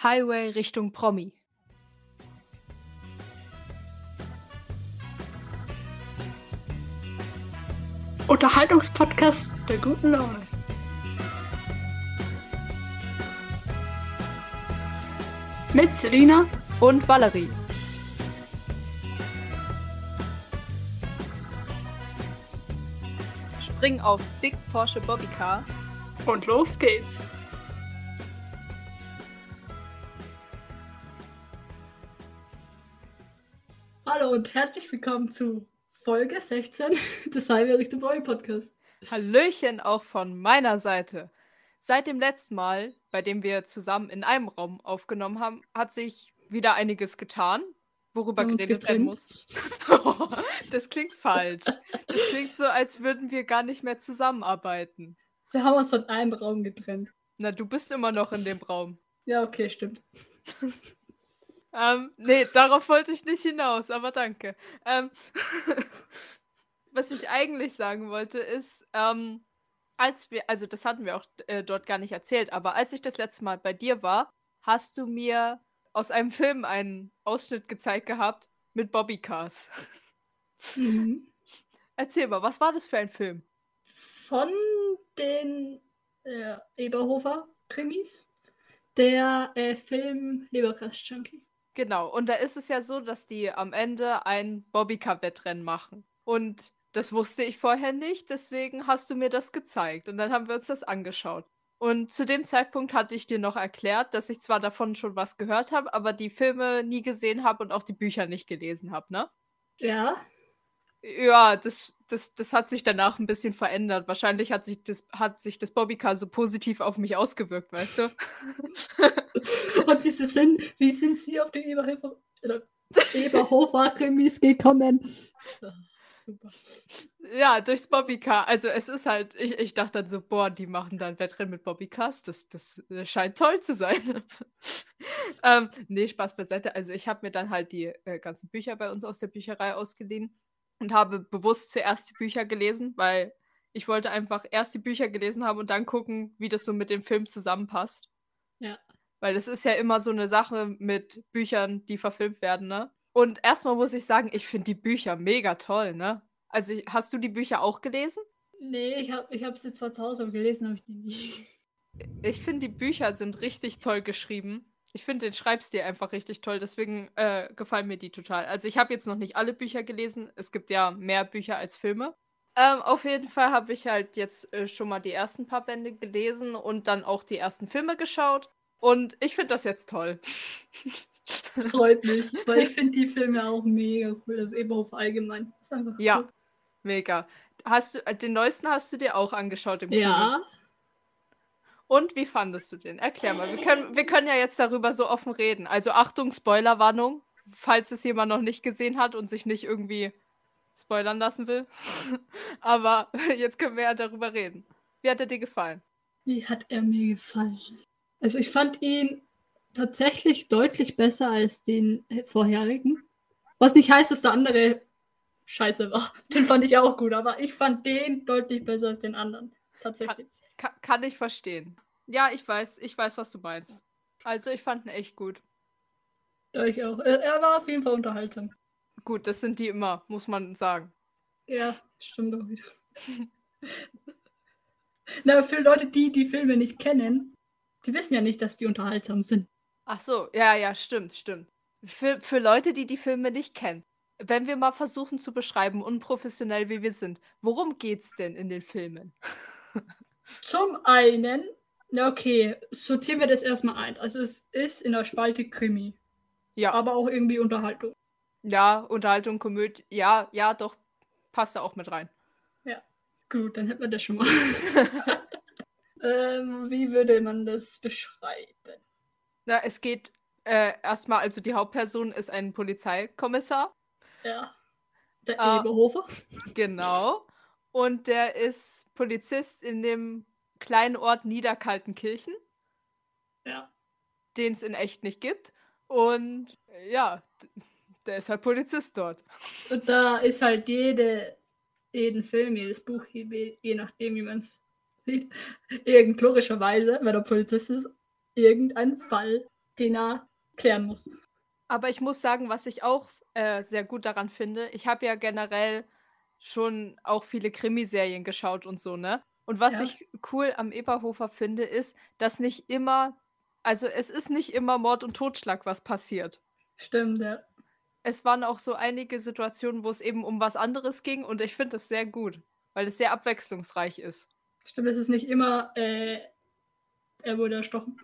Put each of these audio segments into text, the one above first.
Highway Richtung Promi. Unterhaltungspodcast der guten Laune. Mit Selina und Valerie. Spring aufs Big Porsche Bobbycar und los geht's. Hallo und herzlich willkommen zu Folge 16 des Highway Richtung Promi Podcast. Hallöchen auch von meiner Seite. Seit dem letzten Mal, bei dem wir zusammen in einem Raum aufgenommen haben, hat sich wieder einiges getan, worüber geredet werden muss. das klingt falsch. Das klingt so, als würden wir gar nicht mehr zusammenarbeiten. Wir haben uns von einem Raum getrennt. Na, du bist immer noch in dem Raum. Ja, okay, stimmt. Ähm, nee, darauf wollte ich nicht hinaus, aber danke. Ähm, was ich eigentlich sagen wollte, ist, ähm, als wir, also das hatten wir auch äh, dort gar nicht erzählt, aber als ich das letzte Mal bei dir war, hast du mir aus einem Film einen Ausschnitt gezeigt gehabt mit Bobbycars. Mhm. Erzähl mal, was war das für ein Film? Von den äh, Eberhofer-Krimis. Der äh, Film Lebergras-Junkie. Genau, und da ist es ja so, dass die am Ende ein Bobbycar-Wettrennen machen. Und das wusste ich vorher nicht, deswegen hast du mir das gezeigt. Und dann haben wir uns das angeschaut. Und zu dem Zeitpunkt hatte ich dir noch erklärt, dass ich zwar davon schon was gehört habe, aber die Filme nie gesehen habe und auch die Bücher nicht gelesen habe, ne? Ja. Ja, das, das, das hat sich danach ein bisschen verändert. Wahrscheinlich hat sich das, hat sich das Bobbycar so positiv auf mich ausgewirkt, weißt du? und wie sind, wie sind Sie auf die Eberhofer, Eberhofer-Krimis gekommen? super. Ja, durchs Bobbycar. Also es ist halt, ich, ich dachte dann so, boah, die machen dann Wettrennen mit Bobbycars. Das, das, das scheint toll zu sein. ähm, nee, Spaß beiseite. Also ich habe mir dann halt die äh, ganzen Bücher bei uns aus der Bücherei ausgeliehen und habe bewusst zuerst die Bücher gelesen, weil ich wollte einfach erst die Bücher gelesen haben und dann gucken, wie das so mit dem Film zusammenpasst. Ja. Weil es ist ja immer so eine Sache mit Büchern, die verfilmt werden, ne? Und erstmal muss ich sagen, ich finde die Bücher mega toll, ne? Also hast du die Bücher auch gelesen? Nee, ich habe ich hab sie zwar zu Hause, aber gelesen habe ich die nicht. Ich finde, die Bücher sind richtig toll geschrieben. Ich finde den Schreibstil einfach richtig toll, deswegen äh, gefallen mir die total. Also ich habe jetzt noch nicht alle Bücher gelesen. Es gibt ja mehr Bücher als Filme. Ähm, auf jeden Fall habe ich halt jetzt äh, schon mal die ersten paar Bände gelesen und dann auch die ersten Filme geschaut. Und ich finde das jetzt toll. Freut mich, weil ich finde die Filme auch mega cool. Das Eberhof allgemein. ja, cool. mega. Hast du, äh, den neuesten hast du dir auch angeschaut im Kino? Ja. Und wie fandest du den? Erklär mal. Wir können, wir können ja jetzt darüber so offen reden. Also Achtung, Spoilerwarnung, falls es jemand noch nicht gesehen hat und sich nicht irgendwie spoilern lassen will. Aber jetzt können wir ja darüber reden. Wie hat er dir gefallen? Wie hat er mir gefallen? Also ich fand ihn tatsächlich deutlich besser als den vorherigen. Was nicht heißt, dass der andere scheiße war. Den fand ich auch gut, aber ich fand den deutlich besser als den anderen. Tatsächlich. Kann, kann, ich verstehen. Ja, ich weiß, ich weiß, was du meinst. Also ich fand ihn echt gut. Ja, ich auch. Er, er war auf jeden Fall unterhaltsam. Gut, das sind die immer, muss man sagen. Ja, stimmt auch wieder. Na, für Leute, die die Filme nicht kennen, die wissen ja nicht, dass die unterhaltsam sind. Ach so, ja, ja, stimmt, stimmt. Für, für Leute, die die Filme nicht kennen, wenn wir mal versuchen zu beschreiben, unprofessionell wie wir sind, worum geht's denn in den Filmen? Zum einen, na okay, sortieren wir das erstmal ein. Also es ist in der Spalte Krimi. Ja. Aber auch irgendwie Unterhaltung. Ja, Unterhaltung, Komödie, ja, ja, doch, passt da auch mit rein. Ja, gut, dann hätten wir das schon mal. ähm, wie würde man das beschreiben? Na, es geht äh, erstmal, also die Hauptperson ist ein Polizeikommissar. Ja. Der äh, Eberhofer. Genau. Und der ist Polizist in dem kleinen Ort Niederkaltenkirchen. Ja. Den es in echt nicht gibt. Und ja, der ist halt Polizist dort. Und da ist halt jede, jeden Film, jedes Buch, je nachdem, wie man es sieht, irgend logischerweise, wenn er Polizist ist, irgendein Fall den er klären muss. Aber ich muss sagen, was ich auch äh, sehr gut daran finde, ich habe ja generell schon auch viele Krimiserien geschaut und so, ne? Und was Ja. ich cool am Eberhofer finde, ist, dass nicht immer, also es ist nicht immer Mord und Totschlag, was passiert. Stimmt, ja. Es waren auch so einige Situationen, wo es eben um was anderes ging und ich finde das sehr gut, weil es sehr abwechslungsreich ist. Stimmt, es ist nicht immer, äh, er wurde erstochen.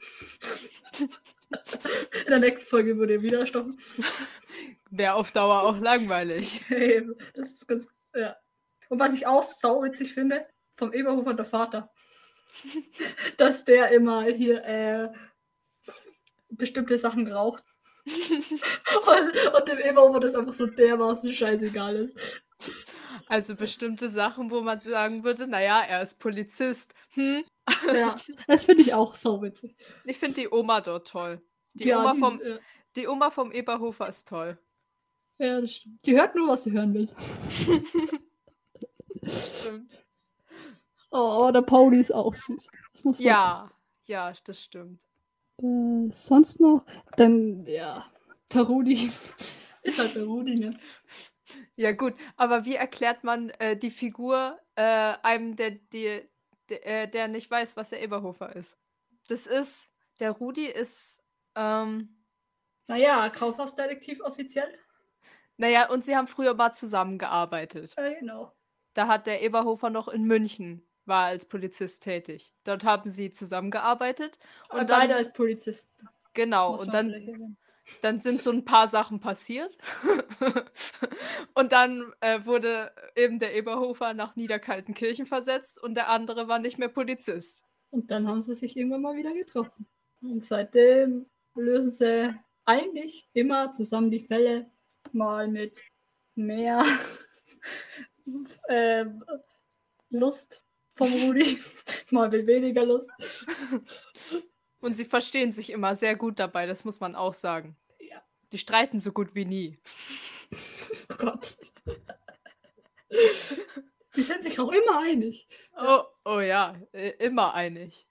In der nächsten Folge wurde er wieder erstochen. Wäre auf Dauer auch langweilig. das ist ganz, ja. Und was ich auch sauwitzig finde, vom Eberhofer der Vater, dass der immer hier äh, bestimmte Sachen raucht. und, und dem Eberhofer das einfach so dermaßen scheißegal ist. Also bestimmte Sachen, wo man sagen würde, naja, er ist Polizist. Hm? Ja, das finde ich auch sauwitzig. Ich finde die Oma dort toll. Die, Ja, Oma die- vom, ja. die Oma vom Eberhofer ist toll. Ja, das stimmt. Die hört nur, was sie hören will. Stimmt. Oh, der Pauli ist auch süß. Das muss man auch Ja, ja, das stimmt. Äh, sonst noch? Dann, ja, der Rudi. Ist halt der Rudi, ne? Ja, gut, aber wie erklärt man äh, die Figur äh, einem, der, die, der, äh, der nicht weiß, was der Eberhofer ist? Das ist, der Rudi ist, ähm, Naja, Kaufhausdetektiv offiziell. Naja, und sie haben früher mal zusammengearbeitet. Äh, genau. Da hat der Eberhofer noch in München, war als Polizist tätig. Dort haben sie zusammengearbeitet. Und Und dann- beide als Polizist. Genau, und dann, dann sind so ein paar Sachen passiert. und dann äh, wurde eben der Eberhofer nach Niederkaltenkirchen versetzt und der andere war nicht mehr Polizist. Und dann haben sie sich irgendwann mal wieder getroffen. Und seitdem lösen sie eigentlich immer zusammen die Fälle. Mal mit mehr ähm, Lust vom Rudi, mal mit weniger Lust. Und sie verstehen sich immer sehr gut dabei, das muss man auch sagen. Ja. Die streiten so gut wie nie. Oh Gott. Die sind sich auch immer einig. Oh, oh ja, äh, immer einig.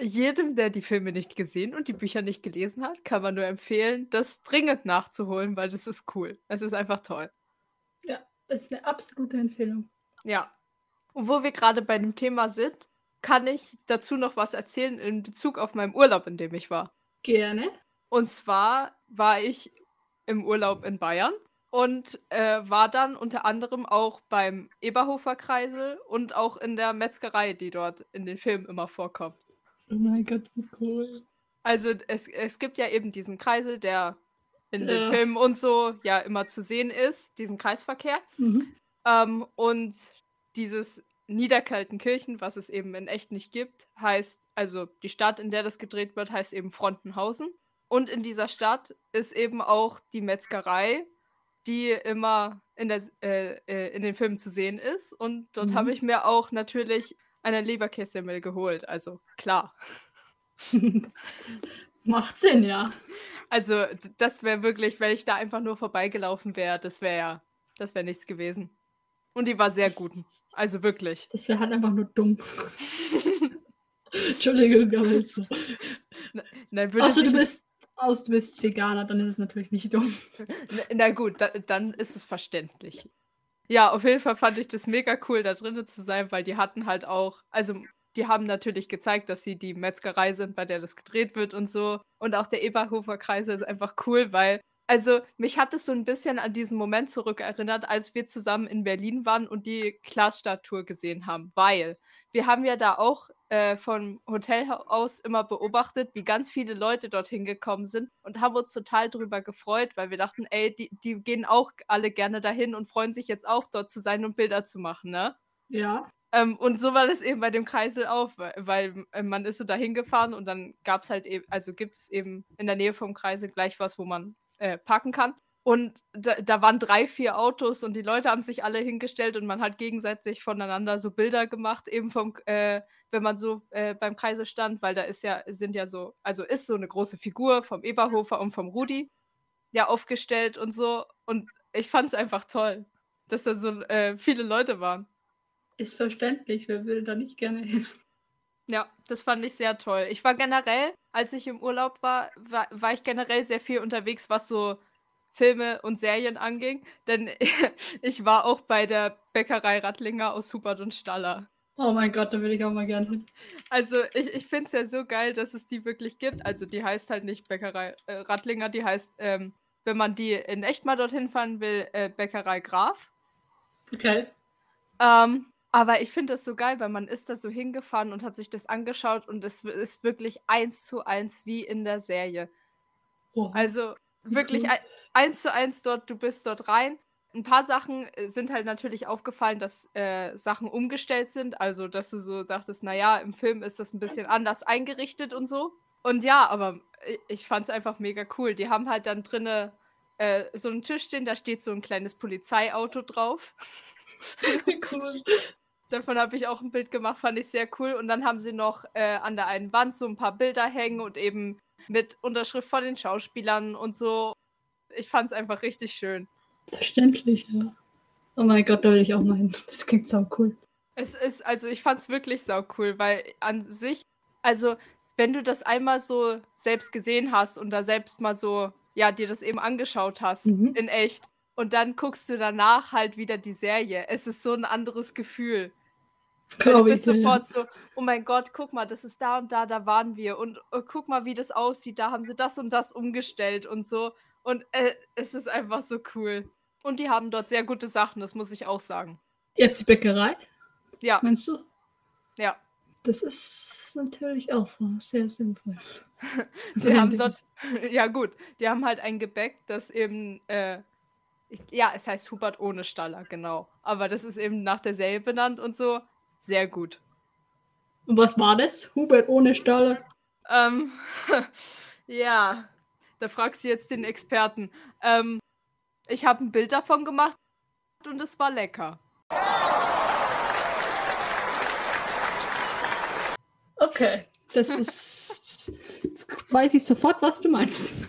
Jedem, der die Filme nicht gesehen und die Bücher nicht gelesen hat, kann man nur empfehlen, das dringend nachzuholen, weil das ist cool. Es ist einfach toll. Das ist eine absolute Empfehlung. Ja. Und wo wir gerade bei dem Thema sind, kann ich dazu noch was erzählen in Bezug auf meinen Urlaub, in dem ich war. Gerne. Und zwar war ich im Urlaub in Bayern und äh, war dann unter anderem auch beim Eberhofer Kreisel und auch in der Metzgerei, die dort in den Filmen immer vorkommt. Oh mein Gott, wie cool. Also es, es gibt ja eben diesen Kreisel, der in Ja. den Filmen und so ja immer zu sehen ist, diesen Kreisverkehr. Mhm. Ähm, und dieses Niederkaltenkirchen, was es eben in echt nicht gibt, heißt, also die Stadt, in der das gedreht wird, heißt eben Frontenhausen. Und in dieser Stadt ist eben auch die Metzgerei, die immer in, der, äh, äh, in den Filmen zu sehen ist. Und dort Mhm. habe ich mir auch natürlich eine Leberkässemmel geholt. Also klar. Macht Sinn, ja. Also das wäre wirklich, wenn ich da einfach nur vorbeigelaufen wäre, das wäre ja, das wäre nichts gewesen. Und die war sehr gut. Also wirklich. Das wäre halt einfach nur dumm. Entschuldigung, aber ist so. Würde Achso, du bist, aus, du bist Veganer, dann ist es natürlich nicht dumm. Na, na gut, da, dann ist es verständlich. Ja, auf jeden Fall fand ich das mega cool, da drinnen zu sein, weil die hatten halt auch, also die haben natürlich gezeigt, dass sie die Metzgerei sind, bei der das gedreht wird und so. Und auch der Eberhofer Kreisel ist einfach cool, weil, also mich hat es so ein bisschen an diesen Moment zurückerinnert, als wir zusammen in Berlin waren und die Glasstatue gesehen haben, weil wir haben ja da auch äh, vom Hotel aus immer beobachtet, wie ganz viele Leute dorthin gekommen sind und haben uns total drüber gefreut, weil wir dachten, ey, die, die gehen auch alle gerne dahin und freuen sich jetzt auch dort zu sein und Bilder zu machen, ne? Ja. Ähm, und so war das eben bei dem Kreisel auch, weil, äh, man ist so dahin gefahren und dann gab es halt eben, also gibt es eben in der Nähe vom Kreisel gleich was, wo man äh, parken kann. Und da, da waren drei, vier Autos und die Leute haben sich alle hingestellt und man hat gegenseitig voneinander so Bilder gemacht, eben vom, äh, wenn man so äh, beim Kreisel stand, weil da ist ja, sind ja so, also ist so eine große Figur vom Eberhofer und vom Rudi ja aufgestellt und so. Und ich fand es einfach toll, dass da so äh, viele Leute waren. Ist verständlich, wer will da nicht gerne hin? Ja, das fand ich sehr toll. Ich war generell als ich im Urlaub war, war, war ich generell sehr viel unterwegs, was so Filme und Serien anging. Denn ich war auch bei der Bäckerei Rattlinger aus Hubert und Staller. Oh mein Gott, da will ich auch mal gerne hin. Also ich, ich finde es ja so geil, dass es die wirklich gibt. Also die heißt halt nicht Bäckerei äh, Rattlinger, die heißt, ähm, wenn man die in echt mal dorthin fahren will, äh, Bäckerei Graf. Okay. Ähm, aber ich finde das so geil, weil man ist da so hingefahren und hat sich das angeschaut und es ist wirklich eins zu eins wie in der Serie. Oh, also wirklich cool. eins zu eins dort, du bist dort rein ein paar Sachen äh, sind halt natürlich aufgefallen, dass äh, Sachen umgestellt sind. Also, dass du so dachtest, naja, im Film ist das ein bisschen anders eingerichtet und so. Und ja, aber ich fand es einfach mega cool. Die haben halt dann drinne äh, so einen Tisch stehen, da steht so ein kleines Polizeiauto drauf. cool. Davon habe ich auch ein Bild gemacht, fand ich sehr cool. Und dann haben sie noch äh, an der einen Wand so ein paar Bilder hängen und eben mit Unterschrift von den Schauspielern und so. Ich fand es einfach richtig schön. Verständlich, ja. Oh mein Gott, da will ich auch mal hin. Das klingt sau cool. Es ist, also ich fand's wirklich sau cool, weil an sich, also wenn du das einmal so selbst gesehen hast und da selbst mal so, ja, dir das eben angeschaut hast, mhm. in echt, und dann guckst du danach halt wieder die Serie. Es ist so ein anderes Gefühl. Du bist sofort so, oh mein Gott, guck mal, das ist da und da, da waren wir. Und oh, guck mal, wie das aussieht. Da haben sie das und das umgestellt und so. Und äh, es ist einfach so cool. Und die haben dort sehr gute Sachen, das muss ich auch sagen. Jetzt die Bäckerei? Ja. Meinst du? Ja. Das ist natürlich auch sehr sinnvoll. die haben dort, ja gut, die haben halt ein Gebäck, das eben, äh, ja, es heißt Hubert ohne Staller, genau. Aber das ist eben nach der Serie benannt und so. Sehr gut. Und was war das? Hubert ohne Staller? Ähm, ja, da fragst du jetzt den Experten. Ähm, ich habe ein Bild davon gemacht und es war lecker. Okay, das ist. Jetzt weiß ich sofort, was du meinst.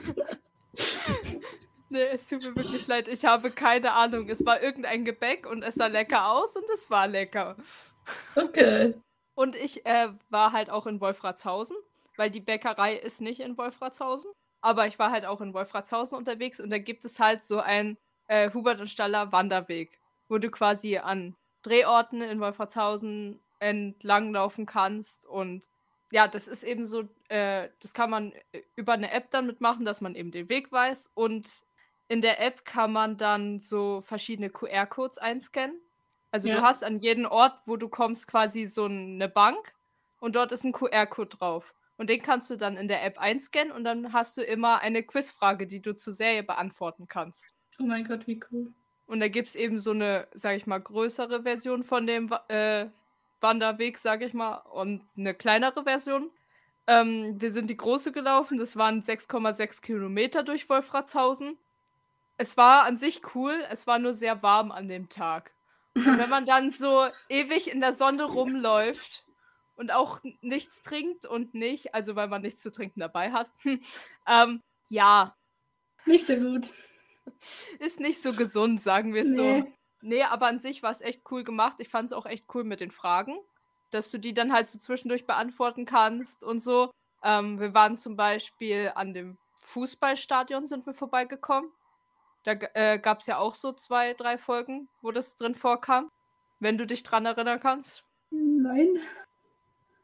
nee, es tut mir wirklich leid. Ich habe keine Ahnung. Es war irgendein Gebäck und es sah lecker aus und es war lecker. Okay. Und ich äh, war halt auch in Wolfratshausen, weil die Bäckerei ist nicht in Wolfratshausen. Aber ich war halt auch in Wolfratshausen unterwegs und da gibt es halt so ein äh, Hubert und Staller Wanderweg, wo du quasi an Drehorten in Wolfratshausen entlanglaufen kannst. Und ja, das ist eben so, äh, das kann man äh, über eine App dann mitmachen, dass man eben den Weg weiß. Und in der App kann man dann so verschiedene QR-Codes einscannen. Also ja. du hast an jedem Ort, wo du kommst, quasi so eine Bank und dort ist ein QR-Code drauf. Und den kannst du dann in der App einscannen und dann hast du immer eine Quizfrage, die du zur Serie beantworten kannst. Oh mein Gott, wie cool. Und da gibt es eben so eine, sag ich mal, größere Version von dem äh, Wanderweg, sag ich mal, und eine kleinere Version. Ähm, wir sind die große gelaufen, das waren 6,6 Kilometer durch Wolfratshausen. Es war an sich cool, es war nur sehr warm an dem Tag. Und wenn man dann so ewig in der Sonne rumläuft und auch nichts trinkt und nicht, also weil man nichts zu trinken dabei hat. ähm, ja. Nicht so gut. Ist nicht so gesund, sagen wir es nee. so. Nee, aber an sich war es echt cool gemacht. Ich fand es auch echt cool mit den Fragen, dass du die dann halt so zwischendurch beantworten kannst und so. Ähm, wir waren zum Beispiel an dem Fußballstadion sind wir vorbeigekommen. Da äh, gab es ja auch so zwei, drei Folgen, wo das drin vorkam. Wenn du dich dran erinnern kannst. Nein.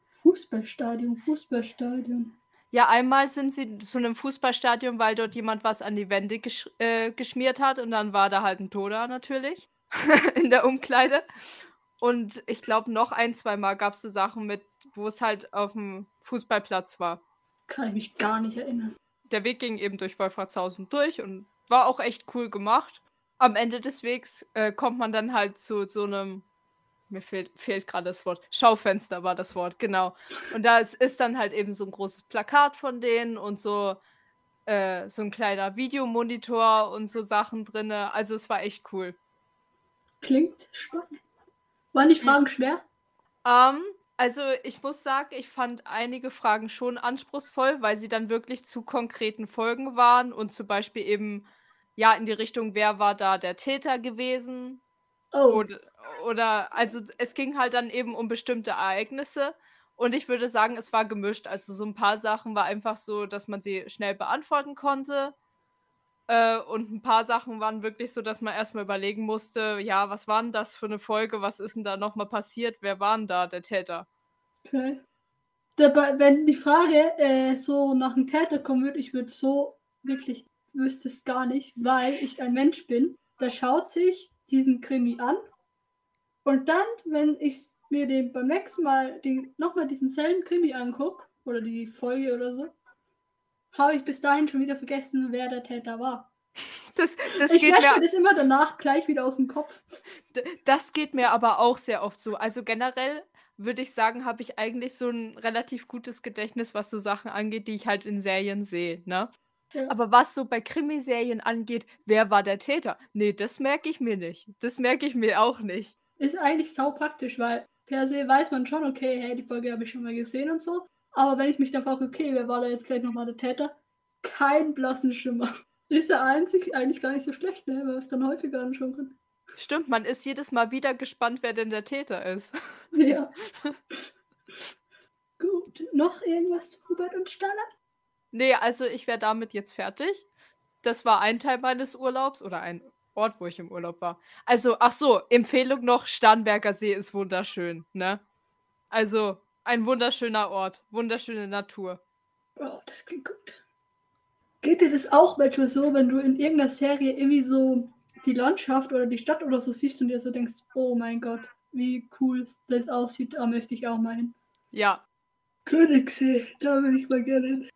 Fußballstadion, Fußballstadion. Ja, einmal sind sie zu einem Fußballstadion, weil dort jemand was an die Wände gesch äh, geschmiert hat und dann war da halt ein Toda natürlich in der Umkleide. Und ich glaube, noch ein, zwei Mal gab es so Sachen mit, wo es halt auf dem Fußballplatz war. Kann ich mich gar nicht erinnern. Der Weg ging eben durch Wolfratshausen durch und war auch echt cool gemacht. Am Ende des Wegs äh, kommt man dann halt zu so einem mir fehlt, fehlt gerade das Wort. Schaufenster war das Wort, genau. Und da ist, ist dann halt eben so ein großes Plakat von denen und so, äh, so ein kleiner Videomonitor und so Sachen drin. Also es war echt cool. Klingt spannend. Waren die Fragen schwer? Ähm, also ich muss sagen, ich fand einige Fragen schon anspruchsvoll, weil sie dann wirklich zu konkreten Folgen waren und zum Beispiel eben ja in die Richtung, wer war da der Täter gewesen? Oh. Oder, oder, also es ging halt dann eben um bestimmte Ereignisse Und ich würde sagen, es war gemischt. Also so ein paar Sachen war einfach so, dass man sie schnell beantworten konnte. Äh, und ein paar Sachen waren wirklich so, dass man erstmal überlegen musste, ja, was war denn das für eine Folge? Was ist denn da nochmal passiert? Wer war denn da der Täter? Okay. Dabei, wenn die Frage äh, so nach einem Täter kommen würde, ich würde so wirklich wüsste es gar nicht, weil ich ein Mensch bin, der schaut sich diesen Krimi an und dann, wenn ich mir den beim nächsten Mal die, nochmal diesen selben Krimi angucke oder die Folge oder so, habe ich bis dahin schon wieder vergessen, wer der Täter war. Das, das ich geht mir, mir das immer danach gleich wieder aus dem Kopf. Das geht mir aber auch sehr oft so. Also generell würde ich sagen, habe ich eigentlich so ein relativ gutes Gedächtnis, was so Sachen angeht, die ich halt in Serien sehe, ne? Ja. Aber was so bei Krimiserien angeht, wer war der Täter? Nee, das merke ich mir nicht. Das merke ich mir auch nicht. Ist eigentlich sau praktisch, weil per se weiß man schon, okay, hey, die Folge habe ich schon mal gesehen und so. Aber wenn ich mich dann frage, okay, wer war da jetzt gleich nochmal der Täter? Kein blassen Schimmer. Ist ja einzig eigentlich gar nicht so schlecht, ne? Weil es dann häufiger anschauen kann. Stimmt, man ist jedes Mal wieder gespannt, wer denn der Täter ist. Ja. Gut. Noch irgendwas zu Hubert und Stana? Nee, also ich wäre damit jetzt fertig. Das war ein Teil meines Urlaubs oder ein Ort, wo ich im Urlaub war. Also, ach so, Empfehlung noch, Starnberger See ist wunderschön, ne? Also, ein wunderschöner Ort, wunderschöne Natur. Oh, das klingt gut. Geht dir das auch manchmal so, wenn du in irgendeiner Serie irgendwie so die Landschaft oder die Stadt oder so siehst und dir so denkst, oh mein Gott, wie cool das aussieht, da möchte ich auch mal hin. Ja, Königssee, da will ich mal gerne hin.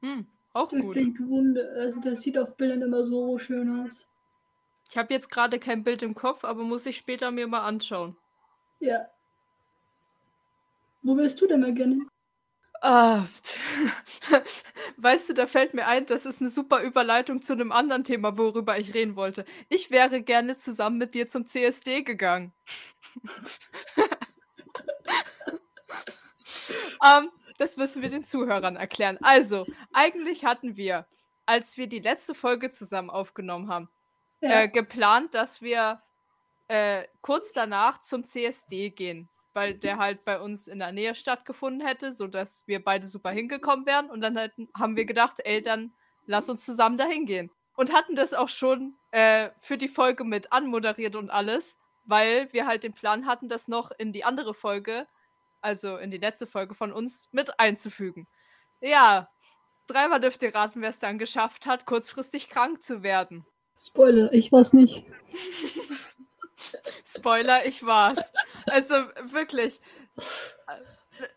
Hm, auch Das gut. klingt wunder. Also das sieht auf Bildern immer so schön aus. Ich habe jetzt gerade kein Bild im Kopf, aber muss ich später mir mal anschauen. Ja. Wo willst du denn mal gerne? Ah, weißt du, da fällt mir ein, das ist eine super Überleitung zu einem anderen Thema, worüber ich reden wollte. Ich wäre gerne zusammen mit dir zum CSD gegangen. ähm, das müssen wir den Zuhörern erklären. Also, eigentlich hatten wir, als wir die letzte Folge zusammen aufgenommen haben, Ja. äh, geplant, dass wir äh, kurz danach zum CSD gehen, weil der halt bei uns in der Nähe stattgefunden hätte, sodass wir beide super hingekommen wären. Und dann hätten, haben wir gedacht, ey, dann lass uns zusammen dahin gehen. Und hatten das auch schon äh, für die Folge mit anmoderiert und alles, weil wir halt den Plan hatten, das noch in die andere Folge, also in die letzte Folge von uns, mit einzufügen. Ja, dreimal dürft ihr raten, wer es dann geschafft hat, kurzfristig krank zu werden. Spoiler, ich weiß nicht. Spoiler, ich war's. Also wirklich.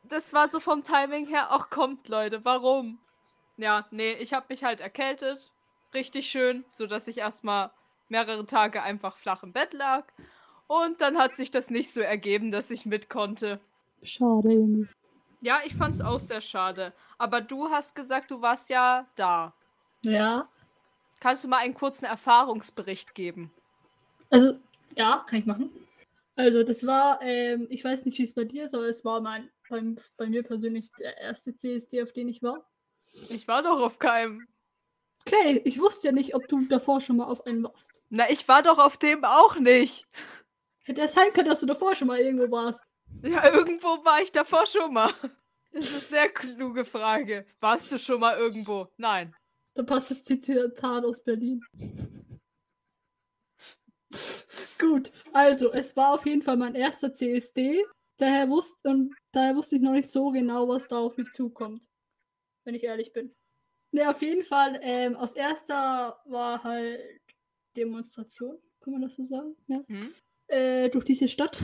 Das war so vom Timing her, ach kommt, Leute, warum? Ja, nee, ich habe mich halt erkältet. Richtig schön, sodass ich erstmal mehrere Tage einfach flach im Bett lag. Und dann hat sich das nicht so ergeben, dass ich mit konnte. Schade irgendwie. Ja, ich fand's auch sehr schade. Aber du hast gesagt, du warst ja da. Ja. Kannst du mal einen kurzen Erfahrungsbericht geben? Also, ja, kann ich machen. Also, das war, ähm, ich weiß nicht, wie es bei dir ist, aber es war mein, beim, bei mir persönlich der erste CSD, auf den ich war. Ich war doch auf keinem. Okay, ich wusste ja nicht, ob du davor schon mal auf einen warst. Na, ich war doch auf dem auch nicht. Hätte es sein können, dass du davor schon mal irgendwo warst. Ja, irgendwo war ich davor schon mal. Das ist eine sehr kluge Frage. Warst du schon mal irgendwo? Nein. Da passt das Zitat aus Berlin. Gut, also es war auf jeden Fall mein erster CSD. Daher wusste, und daher wusste ich noch nicht so genau, was da auf mich zukommt. Wenn ich ehrlich bin. Ne, auf jeden Fall, ähm, aus erster war halt Demonstration, kann man das so sagen? Ja. Hm? Äh, durch diese Stadt,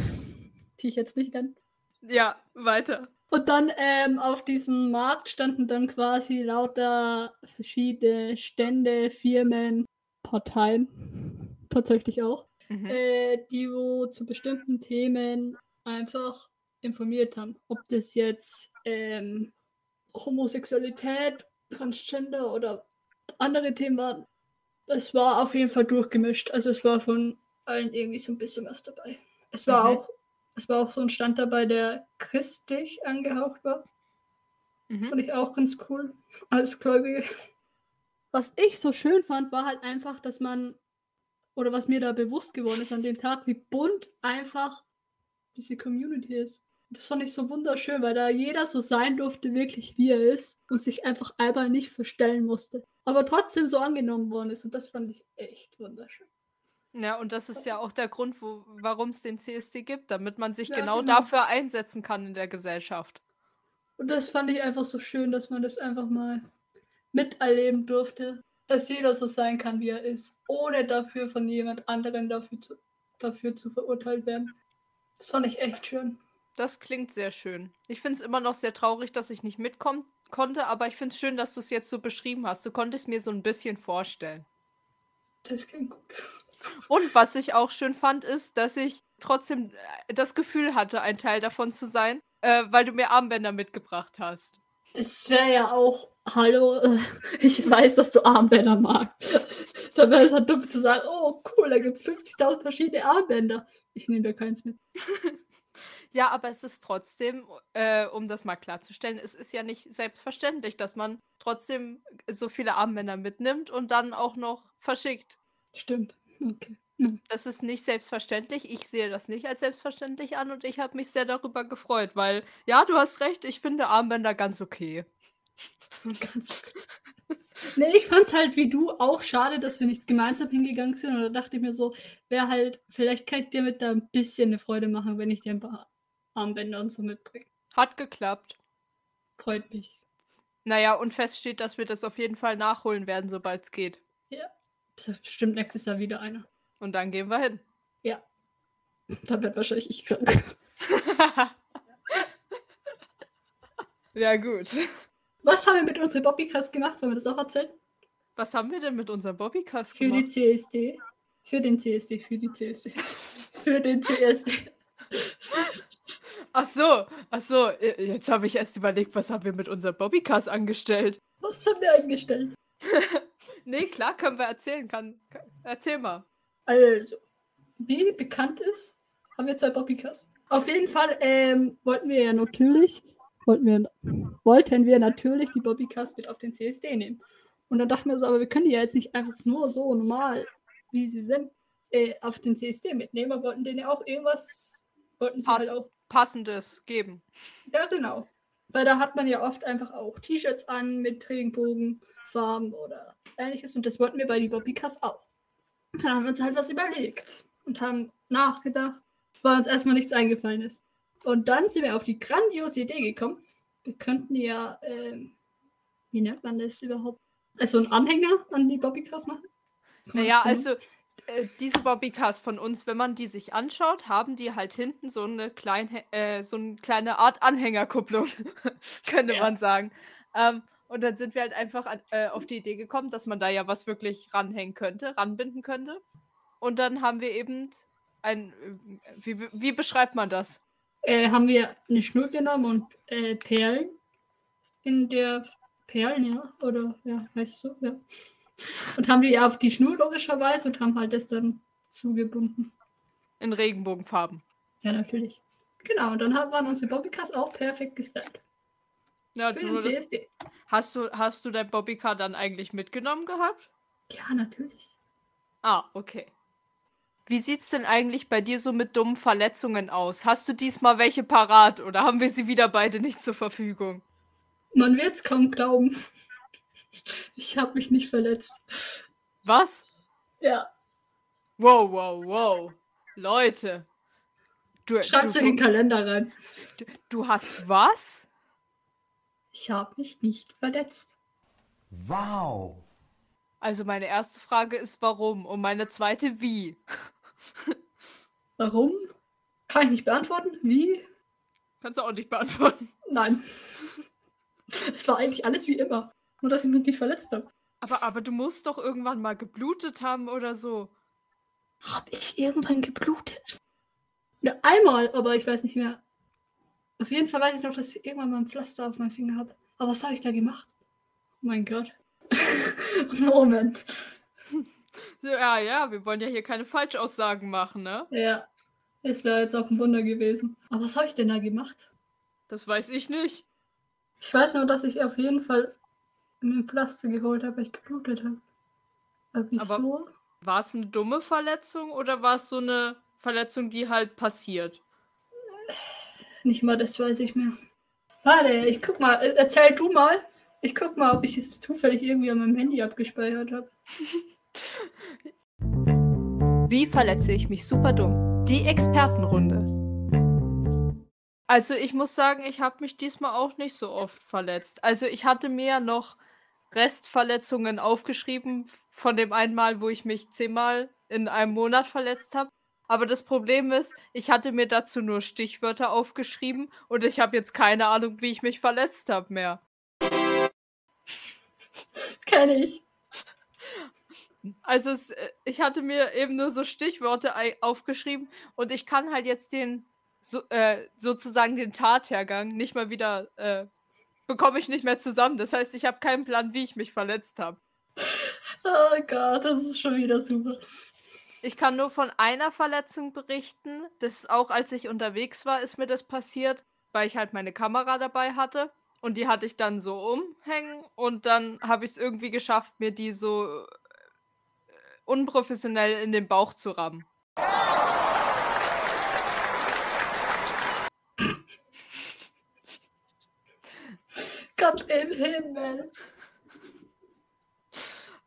die ich jetzt nicht kenne. Ja, weiter. Und dann ähm, auf diesem Markt standen dann quasi lauter verschiedene Stände, Firmen, Parteien, tatsächlich auch, Mhm. äh, die wo zu bestimmten Themen einfach informiert haben. Ob das jetzt ähm, Homosexualität, Transgender oder andere Themen waren. Es war auf jeden Fall durchgemischt. Also es war von allen irgendwie so ein bisschen was dabei. Es war Mhm. auch, es war auch so ein Stand dabei, der christlich angehaucht war. Mhm. Fand ich auch ganz cool als Gläubige. Was ich so schön fand, war halt einfach, dass man, oder was mir da bewusst geworden ist an dem Tag, wie bunt einfach diese Community ist. Das fand ich so wunderschön, weil da jeder so sein durfte, wirklich wie er ist und sich einfach einmal nicht verstellen musste. Aber trotzdem so angenommen worden ist und das fand ich echt wunderschön. Ja, und das ist ja auch der Grund, warum es den CSD gibt, damit man sich Ja, genau, genau. dafür einsetzen kann in der Gesellschaft. Und das fand ich einfach so schön, dass man das einfach mal miterleben durfte, dass jeder so sein kann, wie er ist, ohne dafür von jemand anderem dafür zu, dafür zu verurteilt werden. Das fand ich echt schön. Das klingt sehr schön. Ich finde es immer noch sehr traurig, dass ich nicht mitkommen konnte, aber ich finde es schön, dass du es jetzt so beschrieben hast. Du konntest mir so ein bisschen vorstellen. Das klingt gut. Und was ich auch schön fand, ist, dass ich trotzdem äh, das Gefühl hatte, ein Teil davon zu sein, äh, weil du mir Armbänder mitgebracht hast. Das wäre ja auch, hallo, äh, ich weiß, dass du Armbänder magst. Da wäre es halt dumm zu sagen, oh cool, da gibt es 50.000 verschiedene Armbänder. Ich nehme da keins mit. Ja, aber es ist trotzdem, äh, um das mal klarzustellen, es ist ja nicht selbstverständlich, dass man trotzdem so viele Armbänder mitnimmt und dann auch noch verschickt. Stimmt. Okay. Das ist nicht selbstverständlich. Ich sehe das nicht als selbstverständlich an und ich habe mich sehr darüber gefreut, weil, ja, du hast recht, ich finde Armbänder ganz okay. Ganz Nee, ich fand's halt wie du auch schade, dass wir nicht gemeinsam hingegangen sind. Und da dachte ich mir so, wäre halt, vielleicht kann ich dir mit da ein bisschen eine Freude machen, wenn ich dir ein paar Armbänder und so mitbringe. Hat geklappt. Freut mich. Naja, und fest steht, dass wir das auf jeden Fall nachholen werden, sobald es geht. Ist bestimmt nächstes Jahr wieder einer. Und dann gehen wir hin. Da wird wahrscheinlich ich krank. ja, gut. Was haben wir mit unseren Bobbycars gemacht? Wollen wir das auch erzählen? Was haben wir denn mit unserem Bobbycast Für die gemacht? CSD. Für den CSD, für die CSD. für den CSD. Ach so, ach so. Jetzt habe ich erst überlegt, was haben wir mit unserem Bobbycast angestellt? Was haben wir eingestellt? Nee, klar, können wir erzählen. Kann, erzähl mal. Also, wie bekannt ist, haben wir zwei Bobbycars. Auf jeden Fall ähm, wollten wir ja natürlich, wollten wir, wollten wir natürlich die Bobbycars mit auf den CSD nehmen. Und dann dachten wir so, aber wir können die ja jetzt nicht einfach nur so normal, wie sie sind, äh, auf den CSD mitnehmen. Wir wollten denen ja auch irgendwas, wollten sie Pass- halt auch Passendes geben. Ja, genau. Weil da hat man ja oft einfach auch T-Shirts an mit Regenbogenfarben oder ähnliches. Und das wollten wir bei die Bobbycars auch. Dann haben wir uns halt was überlegt und haben nachgedacht, weil uns erstmal nichts eingefallen ist. Und dann sind wir auf die grandiose Idee gekommen. Wir könnten ja, ähm, wie nennt man das überhaupt? Also einen Anhänger an die Bobbycars machen? Naja, also äh, diese Bobbycars von uns, wenn man die sich anschaut, haben die halt hinten so eine kleine, äh, so eine kleine Art Anhängerkupplung, könnte Ja. man sagen. Ähm, und dann sind wir halt einfach an, äh, auf die Idee gekommen, dass man da ja was wirklich ranhängen könnte, ranbinden könnte. Und dann haben wir eben ein, äh, wie, wie beschreibt man das? äh, haben wir eine Schnur genommen und äh, Perlen in der Perlen, ja, oder ja, weißt du, ja. Und haben die auf die Schnur logischerweise und haben halt das dann zugebunden. In Regenbogenfarben. Ja, natürlich. Genau, und dann haben- waren unsere Bobbycars auch perfekt gestylt. Ja, Für den CSD. hast, du, hast du dein Bobbycar dann eigentlich mitgenommen gehabt? Ja, natürlich. Ah, okay. Wie sieht's denn eigentlich bei dir so mit dummen Verletzungen aus? Hast du diesmal welche parat oder haben wir sie wieder beide nicht zur Verfügung? Man wird es kaum glauben. Ich habe mich nicht verletzt. Was? Ja, Wow, wow, wow. Leute. Du, schreibt du, euch in den Kalender rein. du, du hast was? Ich habe mich nicht verletzt. Wow. Also meine erste Frage ist warum und meine zweite wie. Warum? Kann ich nicht beantworten. Wie? Kannst du auch nicht beantworten. Nein. Es war eigentlich alles wie immer. Nur, dass ich mich nicht verletzt habe. Aber, aber du musst doch irgendwann mal geblutet haben oder so. Habe ich irgendwann geblutet? Ja, einmal, aber ich weiß nicht mehr. Auf jeden Fall weiß ich noch, dass ich irgendwann mal ein Pflaster auf meinem Finger habe. Aber was habe ich da gemacht? Oh mein Gott. Moment. Ja, ja, wir wollen ja hier keine Falschaussagen machen, ne? Ja, es wäre jetzt auch ein Wunder gewesen. Aber was habe ich denn da gemacht? Das weiß ich nicht. Ich weiß nur, dass ich auf jeden Fall ein Pflaster geholt habe, weil ich geblutet habe. Aber wieso? War es eine dumme Verletzung oder war es so eine Verletzung, die halt passiert? Nicht mal das weiß ich mehr. Warte, ich guck mal. Äh, Erzähl du mal. Ich guck mal, ob ich es zufällig irgendwie an meinem Handy abgespeichert habe. Wie verletze ich mich super dumm? Die Expertenrunde. Also ich muss sagen, ich habe mich diesmal auch nicht so oft verletzt. Also ich hatte mir noch Restverletzungen aufgeschrieben von dem einmal, wo ich mich zehnmal in einem Monat verletzt habe. Aber das Problem ist, ich hatte mir dazu nur Stichwörter aufgeschrieben und ich habe jetzt keine Ahnung, wie ich mich verletzt habe mehr. Kenn ich. Also es, äh, ich hatte mir eben nur so Stichworte aufgeschrieben und ich kann halt jetzt den so, äh, sozusagen den Tathergang nicht mal wieder äh, bekomme ich nicht mehr zusammen. Das heißt, ich habe keinen Plan, wie ich mich verletzt habe. Oh Gott, das ist schon wieder super. Ich kann nur von einer Verletzung berichten. Das auch als ich unterwegs war, ist mir das passiert, weil ich halt meine Kamera dabei hatte. Und die hatte ich dann so umhängen und dann habe ich es irgendwie geschafft, mir die so äh, unprofessionell in den Bauch zu rammen. Gott im Himmel.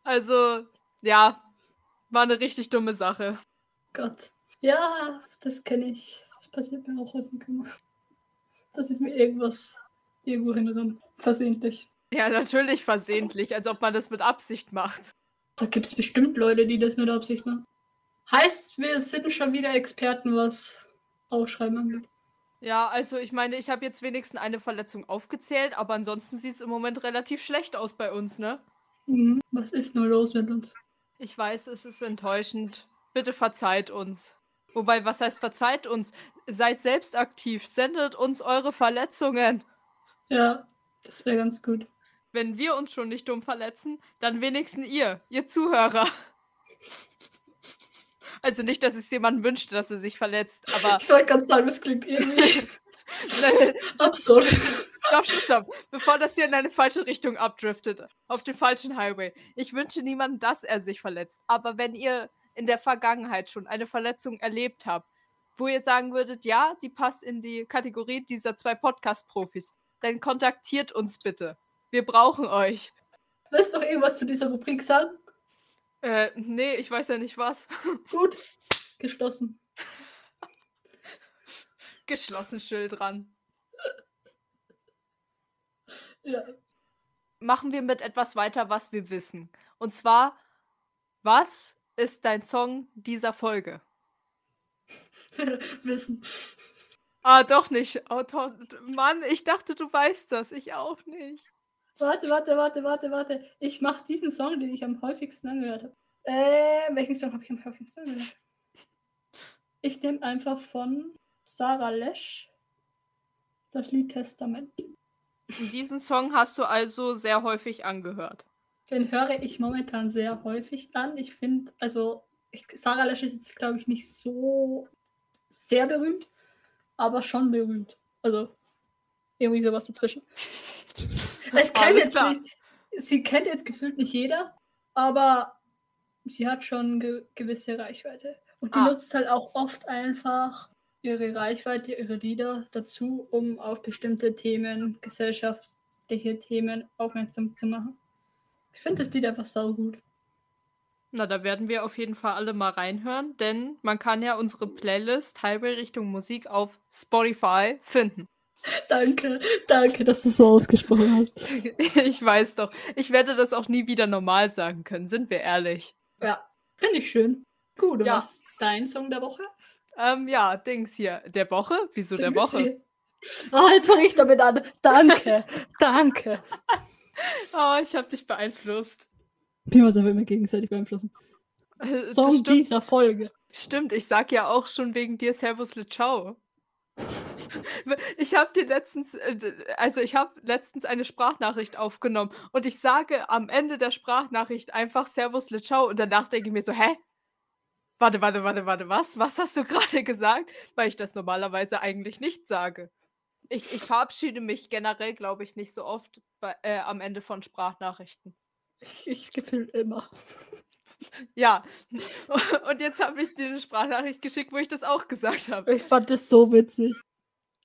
Also, ja, war eine richtig dumme Sache. Gott. Ja, das kenne ich. Das passiert mir auch häufig immer. Dass ich mir irgendwas irgendwo hinramme. Versehentlich. Ja, natürlich versehentlich, als ob man das mit Absicht macht. Da gibt es bestimmt Leute, die das mit Absicht machen. Heißt, wir sind schon wieder Experten, was Ausschreiben angeht. Ja, also ich meine, ich habe jetzt wenigstens eine Verletzung aufgezählt, aber ansonsten sieht es im Moment relativ schlecht aus bei uns, ne? Mhm. Was ist nur los mit uns? Ich weiß, es ist enttäuschend. Bitte verzeiht uns. Wobei, was heißt verzeiht uns? Seid selbst aktiv, sendet uns eure Verletzungen. Ja, das wäre ganz gut. Wenn wir uns schon nicht dumm verletzen, dann wenigstens ihr, ihr Zuhörer. Also nicht, dass es jemandem wünscht, dass er sich verletzt, aber Ich wollte gerade sagen, das klingt irgendwie absurd. Stopp, stopp, stopp. Bevor das hier in eine falsche Richtung abdriftet, auf den falschen Highway. Ich wünsche niemandem, dass er sich verletzt. Aber wenn ihr in der Vergangenheit schon eine Verletzung erlebt habt, wo ihr sagen würdet, ja, die passt in die Kategorie dieser zwei Podcast-Profis, dann kontaktiert uns bitte. Wir brauchen euch. Willst du noch irgendwas zu dieser Rubrik sagen? Äh, nee, ich weiß ja nicht was. Gut. Geschlossen. Geschlossen Schild dran. Ja. Machen wir mit etwas weiter, was wir wissen. Und zwar, was ist dein Song dieser Folge? Wissen. Ah, doch nicht. Oh, Mann, ich dachte, du weißt das. Ich auch nicht. Warte, warte, warte, warte, warte. Ich mache diesen Song, den ich am häufigsten angehört habe. Äh, welchen Song habe ich am häufigsten angehört? Ich nehme einfach von Sarah Lesch das Lied Testament. Diesen Song hast du also sehr häufig angehört. Den höre ich momentan sehr häufig an. Ich finde, also ich, Sarah Lesch ist jetzt, glaube ich, nicht so sehr berühmt, aber schon berühmt. Also irgendwie sowas dazwischen. Kennt Alles jetzt klar. nicht, sie kennt jetzt gefühlt nicht jeder, aber sie hat schon ge gewisse Reichweite. Und die Ah. nutzt halt auch oft einfach ihre Reichweite, ihre Lieder dazu, um auf bestimmte Themen, gesellschaftliche Themen aufmerksam zu machen. Ich finde das Lied einfach saugut. Na, da werden wir auf jeden Fall alle mal reinhören, denn man kann ja unsere Playlist Highway Richtung Musik auf Spotify finden. Danke, danke, dass du so ausgesprochen hast. ich weiß doch. Ich werde das auch nie wieder normal sagen können, sind wir ehrlich. Ja, finde ich schön. Gut, und Ja. was ist dein Song der Woche? Ähm, ja, Dings hier. Der Woche? Wieso der Woche? Oh, jetzt fange ich damit an. Danke, danke. Oh, ich habe dich beeinflusst. Wir aber immer gegenseitig beeinflussen. Äh, Song stimmt, dieser Folge. stimmt, ich sag ja auch schon wegen dir Servus Le Ciao. Ich habe dir letztens, äh, also ich habe letztens eine Sprachnachricht aufgenommen und ich sage am Ende der Sprachnachricht einfach Servus Le Ciao und danach denke ich mir so, hä? Warte, warte, warte, warte, was? Was hast du gerade gesagt? Weil ich das normalerweise eigentlich nicht sage. Ich, ich verabschiede mich generell, glaube ich, nicht so oft bei, äh, am Ende von Sprachnachrichten. Ich gefühlt immer. Ja, und jetzt habe ich dir eine Sprachnachricht geschickt, wo ich das auch gesagt habe. Ich fand das so witzig.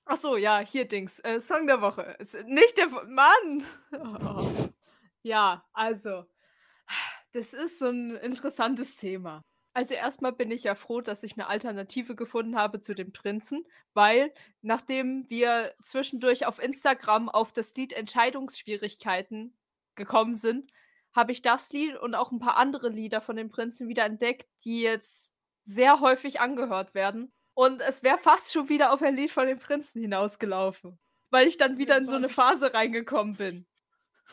Ach so, ja, hier Dings. Äh, Song der Woche. Ist nicht der Mann. Oh. Ja, also das ist so ein interessantes Thema. Also erstmal bin ich ja froh, dass ich eine Alternative gefunden habe zu dem Prinzen, weil nachdem wir zwischendurch auf Instagram auf das Lied Entscheidungsschwierigkeiten gekommen sind, habe ich das Lied und auch ein paar andere Lieder von dem Prinzen wieder entdeckt, die jetzt sehr häufig angehört werden. Und es wäre fast schon wieder auf ein Lied von dem Prinzen hinausgelaufen, weil ich dann wieder in so eine Phase reingekommen bin.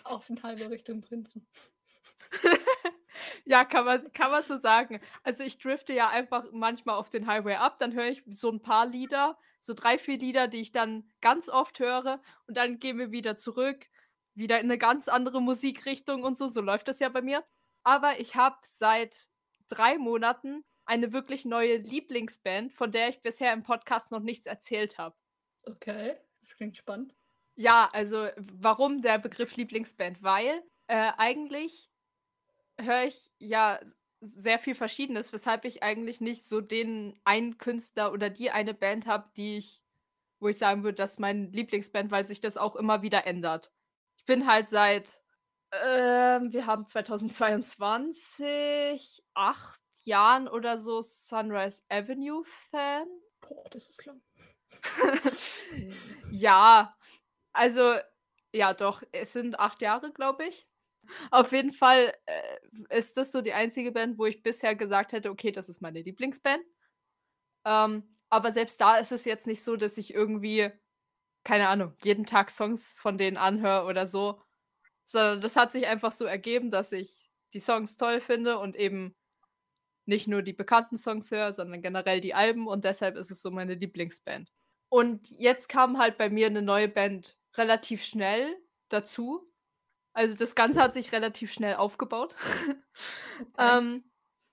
Auf in halbe Richtung Prinzen. Ja, kann man, kann man so sagen. Also ich drifte ja einfach manchmal auf den Highway ab, dann höre ich so ein paar Lieder, so drei, vier Lieder, die ich dann ganz oft höre und dann gehen wir wieder zurück, wieder in eine ganz andere Musikrichtung und so. So läuft das ja bei mir. Aber ich habe seit drei Monaten eine wirklich neue Lieblingsband, von der ich bisher im Podcast noch nichts erzählt habe. Okay, das klingt spannend. Ja, also warum der Begriff Lieblingsband? Weil äh, eigentlich höre ich ja sehr viel Verschiedenes, weshalb ich eigentlich nicht so den einen Künstler oder die eine Band habe, die ich, wo ich sagen würde, das ist meine Lieblingsband, weil sich das auch immer wieder ändert. Ich bin halt seit, ähm, wir haben 2022, acht Jahren oder so Sunrise Avenue Fan. Boah, das ist lang. ja, also, ja, doch, es sind acht Jahre, glaube ich. Auf jeden Fall äh, ist das so die einzige Band, wo ich bisher gesagt hätte, okay, das ist meine Lieblingsband. Ähm, aber selbst da ist es jetzt nicht so, dass ich irgendwie, keine Ahnung, jeden Tag Songs von denen anhöre oder so. Sondern das hat sich einfach so ergeben, dass ich die Songs toll finde und eben nicht nur die bekannten Songs höre, sondern generell die Alben und deshalb ist es so meine Lieblingsband. Und jetzt kam halt bei mir eine neue Band relativ schnell dazu. Also das Ganze hat sich relativ schnell aufgebaut. Okay. ähm,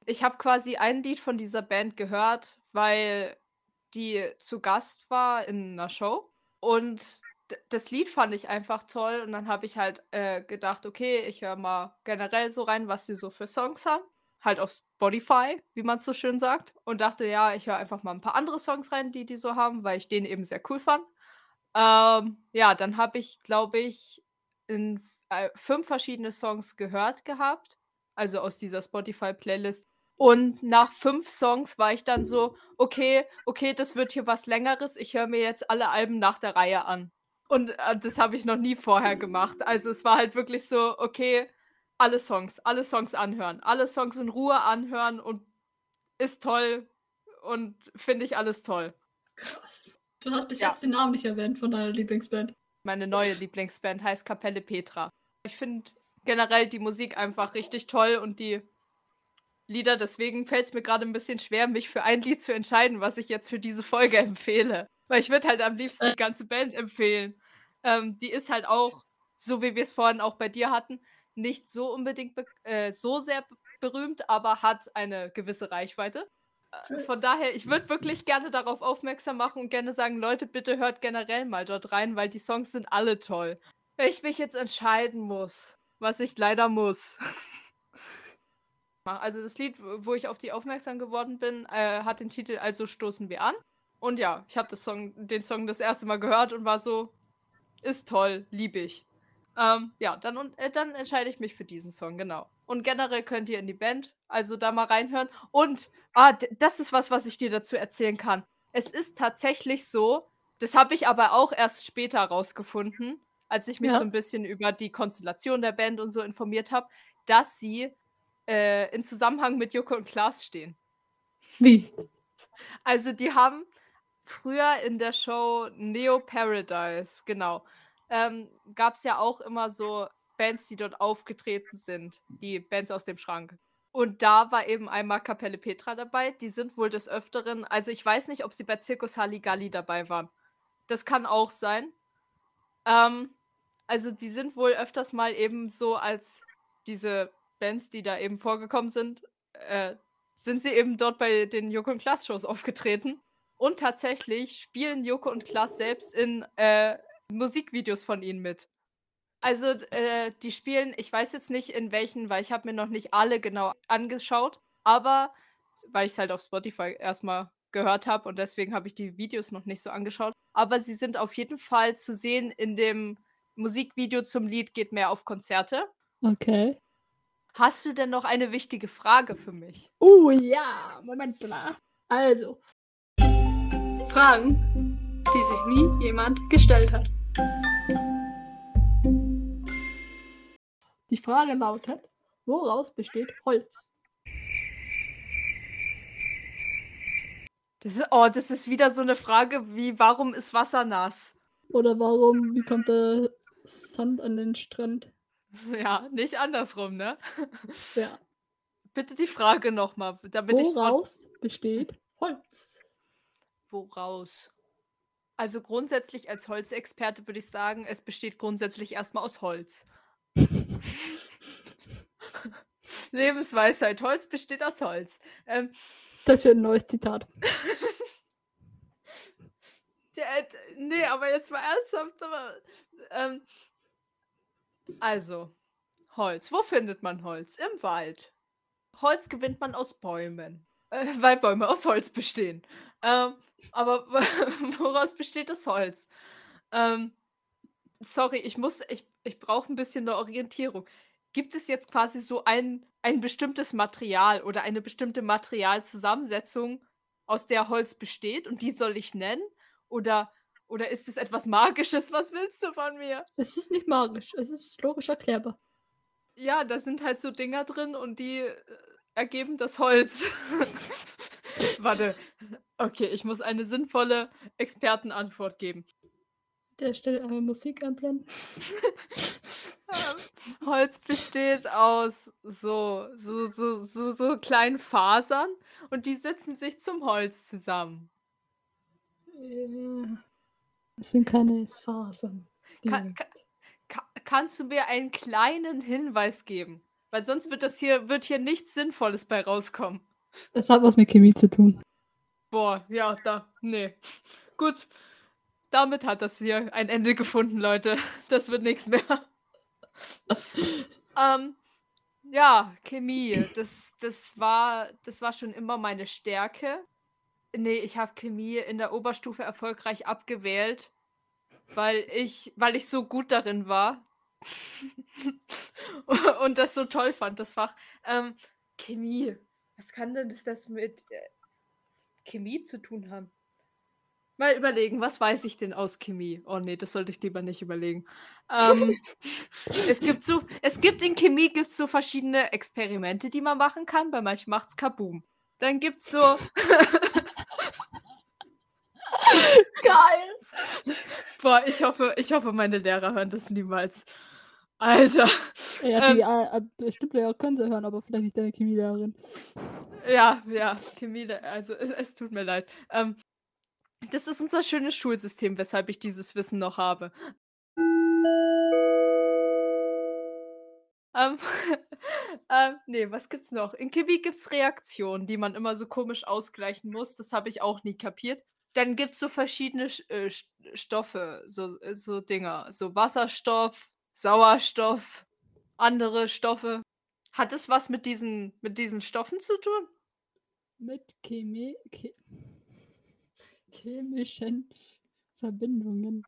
ich habe quasi ein Lied von dieser Band gehört, weil die zu Gast war in einer Show. Und das Lied fand ich einfach toll. Und dann habe ich halt äh, gedacht, okay, ich höre mal generell so rein, was sie so für Songs haben. Halt auf Spotify, wie man es so schön sagt. Und dachte, ja, ich höre einfach mal ein paar andere Songs rein, die die so haben, weil ich den eben sehr cool fand. Ähm, ja, dann habe ich, glaube ich, in äh, fünf verschiedene Songs gehört gehabt. Also aus dieser Spotify-Playlist. Und nach fünf Songs war ich dann so, okay, okay, das wird hier was Längeres. Ich höre mir jetzt alle Alben nach der Reihe an. Und äh, das habe ich noch nie vorher gemacht. Also es war halt wirklich so, okay, alle Songs, alle Songs anhören, alle Songs in Ruhe anhören und ist toll und finde ich alles toll. Krass. Du hast bis Ja. jetzt den Namen nicht erwähnt von deiner Lieblingsband. Meine neue Lieblingsband heißt Kapelle Petra. Ich finde generell die Musik einfach richtig toll und die Lieder, deswegen fällt es mir gerade ein bisschen schwer, mich für ein Lied zu entscheiden, was ich jetzt für diese Folge empfehle. Weil ich würde halt am liebsten die ganze Band empfehlen. Ähm, die ist halt auch, so wie wir es vorhin auch bei dir hatten, nicht so unbedingt be äh, so sehr berühmt, aber hat eine gewisse Reichweite. Äh. Von daher, ich würde wirklich gerne darauf aufmerksam machen und gerne sagen, Leute, bitte hört generell mal dort rein, weil die Songs sind alle toll. Wenn ich mich jetzt entscheiden muss, was ich leider muss. Also das Lied, wo ich auf die aufmerksam geworden bin, äh, hat den Titel Also stoßen wir an. Und ja, ich habe Song, den Song das erste Mal gehört und war so, ist toll, liebe ich. Ähm, ja, dann, und, äh, dann entscheide ich mich für diesen Song, genau. Und generell könnt ihr in die Band, also da mal reinhören. Und, ah, das ist was, was ich dir dazu erzählen kann. Es ist tatsächlich so, das habe ich aber auch erst später rausgefunden, als ich mich Ja. so ein bisschen über die Konstellation der Band und so informiert habe, dass sie äh, in Zusammenhang mit Joko und Klaas stehen. Wie? Also die haben früher in der Show Neo Paradise, genau, ähm, gab es ja auch immer so Bands, die dort aufgetreten sind, die Bands aus dem Schrank. Und da war eben einmal Kapelle Petra dabei. Die sind wohl des Öfteren, also ich weiß nicht, ob sie bei Zirkus Halligalli dabei waren. Das kann auch sein. Ähm, also die sind wohl öfters mal eben so als diese Bands, die da eben vorgekommen sind, äh, sind sie eben dort bei den Joko und Klaas Shows aufgetreten. Und tatsächlich spielen Joko und Klaas selbst in äh, Musikvideos von ihnen mit. Also äh, die spielen, ich weiß jetzt nicht in welchen, weil ich habe mir noch nicht alle genau angeschaut, aber weil ich es halt auf Spotify erstmal gehört habe und deswegen habe ich die Videos noch nicht so angeschaut. Aber sie sind auf jeden Fall zu sehen in dem Musikvideo zum Lied Geht mehr auf Konzerte. Okay. Hast du denn noch eine wichtige Frage für mich? Oh ja, Moment mal. Also. Fragen, die sich nie jemand gestellt hat. Die Frage lautet, woraus besteht Holz? Das ist, oh, das ist wieder so eine Frage wie, warum ist Wasser nass? Oder warum, wie kommt der Sand an den Strand? Ja, nicht andersrum, ne? Ja. Bitte die Frage nochmal, damit ich Woraus besteht Holz? Woraus? Also grundsätzlich als Holzexperte würde ich sagen, es besteht grundsätzlich erstmal aus Holz. Lebensweisheit, Holz besteht aus Holz. Ähm, Das wird ein neues Zitat. der, äh, nee, aber jetzt mal ernsthaft. Aber, ähm, also, Holz. Wo findet man Holz? Im Wald. Holz gewinnt man aus Bäumen. Äh, weil Bäume aus Holz bestehen. Ähm, aber woraus besteht das Holz? Ähm, sorry, ich muss, ich, ich brauche ein bisschen eine Orientierung. Gibt es jetzt quasi so ein, ein bestimmtes Material oder eine bestimmte Materialzusammensetzung, aus der Holz besteht und die soll ich nennen? Oder, oder ist es etwas Magisches? Was willst du von mir? Es ist nicht magisch, es ist logisch erklärbar. Ja, da sind halt so Dinger drin und die äh, ergeben das Holz. Warte. Okay, ich muss eine sinnvolle Expertenantwort geben. Der Stelle einmal Musik einblenden. Holz besteht aus so, so, so, so, so kleinen Fasern und die setzen sich zum Holz zusammen. Es sind keine Fasern. Kann, ka, ka, kannst du mir einen kleinen Hinweis geben? Weil sonst wird das hier, wird hier nichts Sinnvolles bei rauskommen. Es hat was mit Chemie zu tun. Boah, ja, da, nee. Gut. Damit hat das hier ein Ende gefunden, Leute. Das wird nichts mehr. ähm, ja, Chemie. Das, das, war, das war schon immer meine Stärke. Nee, ich habe Chemie in der Oberstufe erfolgreich abgewählt, weil ich, weil ich so gut darin war. Und das so toll fand, das Fach. Ähm, Chemie. Was kann denn das, das mit äh, Chemie zu tun haben? Mal überlegen, was weiß ich denn aus Chemie? Oh nee, das sollte ich lieber nicht überlegen. Ähm, es gibt so, es gibt in Chemie gibt's so verschiedene Experimente, die man machen kann. Bei manchen macht's Kaboom. Dann gibt's so. Geil! Boah, ich hoffe, ich hoffe, meine Lehrer hören das niemals. Alter. Ja, Ähm. die äh, äh, bestimmt können sie hören, aber vielleicht nicht deine Chemielehrerin. Ja, ja, Chemie, also es, es tut mir leid. Ähm, das ist unser schönes Schulsystem, weshalb ich dieses Wissen noch habe. Ähm, ähm, nee, was gibt's noch? In Chemie gibt's Reaktionen, die man immer so komisch ausgleichen muss. Das habe ich auch nie kapiert. Dann gibt's so verschiedene Sch äh, Stoffe, so, äh, so Dinger. So Wasserstoff, Sauerstoff, andere Stoffe. Hat es was mit diesen, mit diesen Stoffen zu tun? Mit Chemie, che chemischen Verbindungen.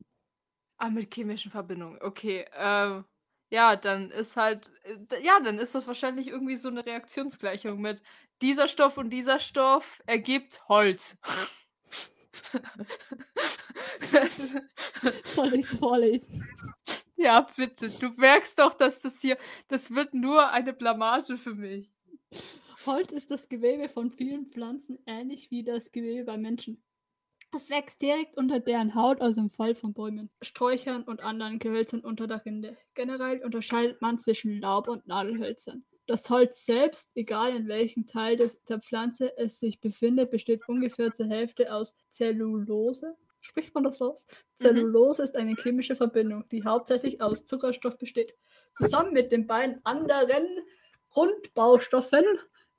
Ah, mit chemischen Verbindungen. Okay. Ähm, ja, dann ist halt, äh, ja, dann ist das wahrscheinlich irgendwie so eine Reaktionsgleichung mit dieser Stoff und dieser Stoff ergibt Holz. Soll ich es vorlesen? ja, bitte. Du merkst doch, dass das hier, das wird nur eine Blamage für mich. Holz ist das Gewebe von vielen Pflanzen ähnlich wie das Gewebe bei Menschen. Es wächst direkt unter deren Haut, also im Fall von Bäumen, Sträuchern und anderen Gehölzern unter der Rinde. Generell unterscheidet man zwischen Laub- und Nadelhölzern. Das Holz selbst, egal in welchem Teil des, der Pflanze es sich befindet, besteht ungefähr zur Hälfte aus Zellulose. Spricht man das aus? Zellulose ist eine chemische Verbindung, die hauptsächlich aus Zuckerstoff besteht. Zusammen mit den beiden anderen Grundbaustoffen,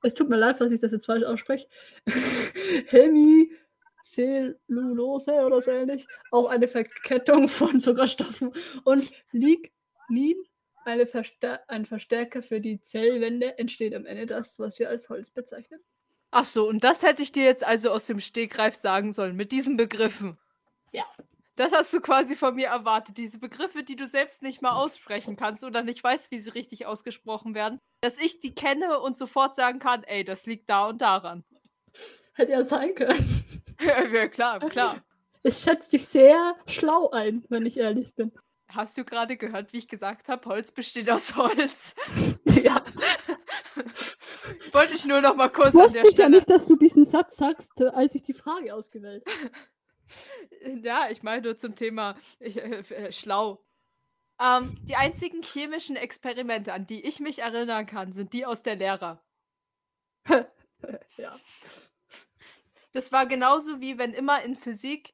es tut mir leid, falls ich das jetzt falsch ausspreche, Hemicellulose oder so ähnlich, auch eine Verkettung von Zuckerstoffen und Lignin, Verstär ein Verstärker für die Zellwände, entsteht am Ende das, was wir als Holz bezeichnen. Ach so, und das hätte ich dir jetzt also aus dem Stegreif sagen sollen, mit diesen Begriffen. Ja. Das hast du quasi von mir erwartet. Diese Begriffe, die du selbst nicht mal aussprechen kannst oder nicht weißt, wie sie richtig ausgesprochen werden, dass ich die kenne und sofort sagen kann, ey, das liegt da und daran. Hätte ja sein können. ja, klar, klar. Ich schätze dich sehr schlau ein, wenn ich ehrlich bin. Hast du gerade gehört, wie ich gesagt habe, Holz besteht aus Holz? Ja. Wollte ich nur noch mal kurz Wusste an der ich Stelle. ja nicht, dass du diesen Satz sagst, äh, als ich die Frage ausgewählt habe. Ja, ich meine nur zum Thema ich, äh, äh, schlau. Ähm, die einzigen chemischen Experimente, an die ich mich erinnern kann, sind die aus der Lehrer. Ja. Das war genauso wie wenn immer in Physik,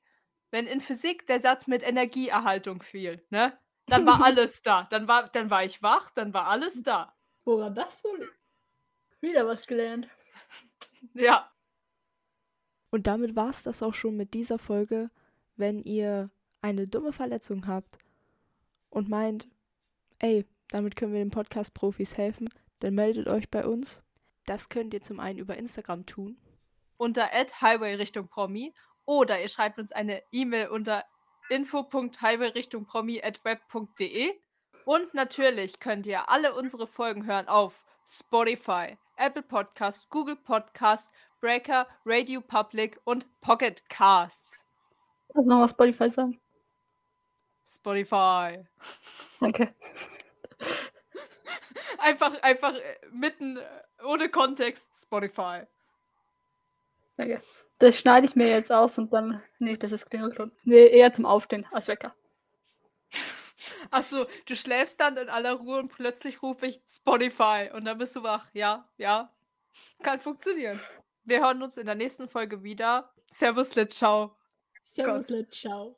wenn in Physik der Satz mit Energieerhaltung fiel, ne? Dann war alles da. Dann war, dann war ich wach, dann war alles da. Woran das wohl? Wieder was gelernt. Ja. Und damit war es das auch schon mit dieser Folge. Wenn ihr eine dumme Verletzung habt und meint, ey, damit können wir den Podcast-Profis helfen, dann meldet euch bei uns. Das könnt ihr zum einen über Instagram tun. Unter Highway Richtung Promi. Oder ihr schreibt uns eine E-Mail unter info.highwayrichtungpromi.web.de. Und natürlich könnt ihr alle unsere Folgen hören auf Spotify, Apple Podcast, Google Podcast, Breaker, Radio Public und Pocket Casts. Kannst du noch was Spotify sagen? Spotify. Danke. Einfach, einfach äh, mitten äh, ohne Kontext Spotify. Danke. Das schneide ich mir jetzt aus und dann. Nee, das ist Klingelton. Nee, eher zum Aufstehen als Wecker. Achso, du schläfst dann in aller Ruhe und plötzlich rufe ich Spotify und dann bist du wach. Ja, ja. Kann funktionieren. Wir hören uns in der nächsten Folge wieder. Servus, Lit, ciao. Servus, ciao.